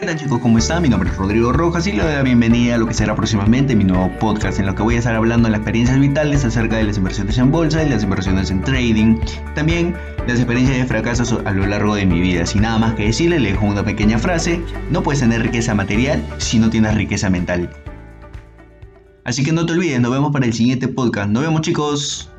¿Qué tal chicos? ¿Cómo están? Mi nombre es Rodrigo Rojas y le doy la bienvenida a lo que será próximamente mi nuevo podcast en lo que voy a estar hablando de las experiencias vitales acerca de las inversiones en bolsa y las inversiones en trading. También las experiencias de fracasos a lo largo de mi vida. Sin nada más que decirle, le dejo una pequeña frase. No puedes tener riqueza material si no tienes riqueza mental. Así que no te olvides, nos vemos para el siguiente podcast. Nos vemos chicos.